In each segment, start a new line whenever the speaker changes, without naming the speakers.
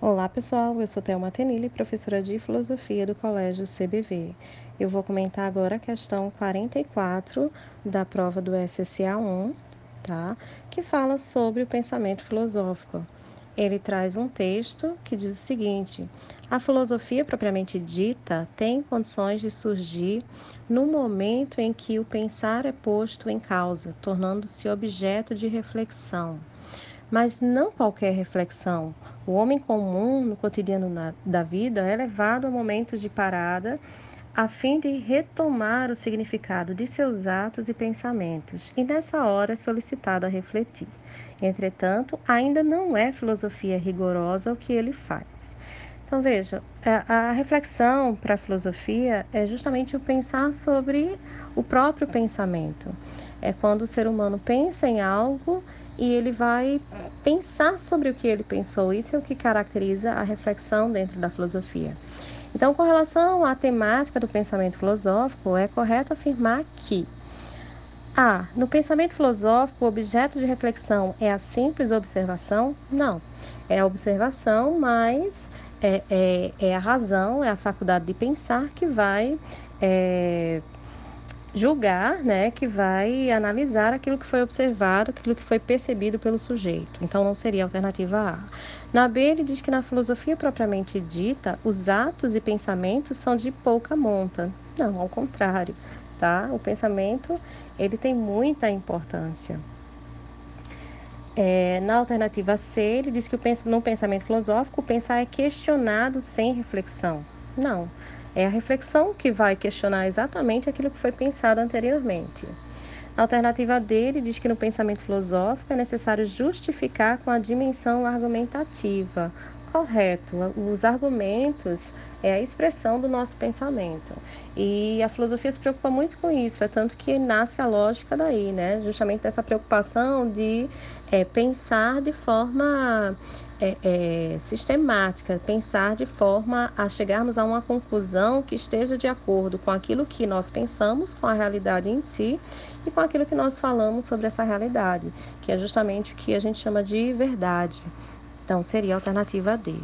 Olá, pessoal. Eu sou Thelma Tenille, professora de Filosofia do Colégio CBV. Eu vou comentar agora a questão 44 da prova do SSA 1, tá? Que fala sobre o pensamento filosófico. Ele traz um texto que diz o seguinte: a filosofia propriamente dita tem condições de surgir no momento em que o pensar é posto em causa, tornando-se objeto de reflexão. Mas não qualquer reflexão. O homem comum, no cotidiano na, da vida, é levado a momentos de parada a fim de retomar o significado de seus atos e pensamentos, e nessa hora é solicitado a refletir. Entretanto, ainda não é filosofia rigorosa o que ele faz. Então, veja, a, a reflexão para a filosofia é justamente o pensar sobre o próprio pensamento. É quando o ser humano pensa em algo e ele vai pensar sobre o que ele pensou. Isso é o que caracteriza a reflexão dentro da filosofia. Então, com relação à temática do pensamento filosófico, é correto afirmar que a. No pensamento filosófico, o objeto de reflexão é a simples observação? Não. É a observação, mas é, é, é a razão, é a faculdade de pensar que vai é, julgar, né, que vai analisar aquilo que foi observado, aquilo que foi percebido pelo sujeito. Então não seria a alternativa A. Na B, ele diz que na filosofia propriamente dita, os atos e pensamentos são de pouca monta. Não, ao contrário, tá? O pensamento, ele tem muita importância. É, na alternativa C, ele diz que o, no pensamento filosófico, pensar é questionado sem reflexão. Não, é a reflexão que vai questionar exatamente aquilo que foi pensado anteriormente. A alternativa dele diz que no pensamento filosófico é necessário justificar com a dimensão argumentativa. Correto, os argumentos é a expressão do nosso pensamento. E a filosofia se preocupa muito com isso, é tanto que nasce a lógica daí, né? Justamente dessa preocupação de é, pensar de forma é, é, sistemática, pensar de forma a chegarmos a uma conclusão que esteja de acordo com aquilo que nós pensamos, com a realidade em si e com aquilo que nós falamos sobre essa realidade, que é justamente o que a gente chama de verdade. Então, seria a alternativa D.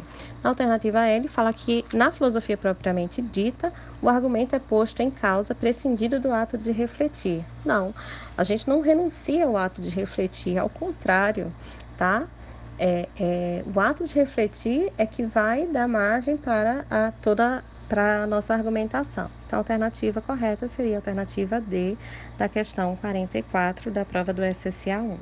Na alternativa L, fala que, na filosofia propriamente dita, o argumento é posto em causa, prescindido do ato de refletir. Não, a gente não renuncia ao ato de refletir, ao contrário, tá? É, é, o ato de refletir é que vai dar margem para a, toda para a nossa argumentação. Então, a alternativa correta seria a alternativa D da questão 44 da prova do SSA 1.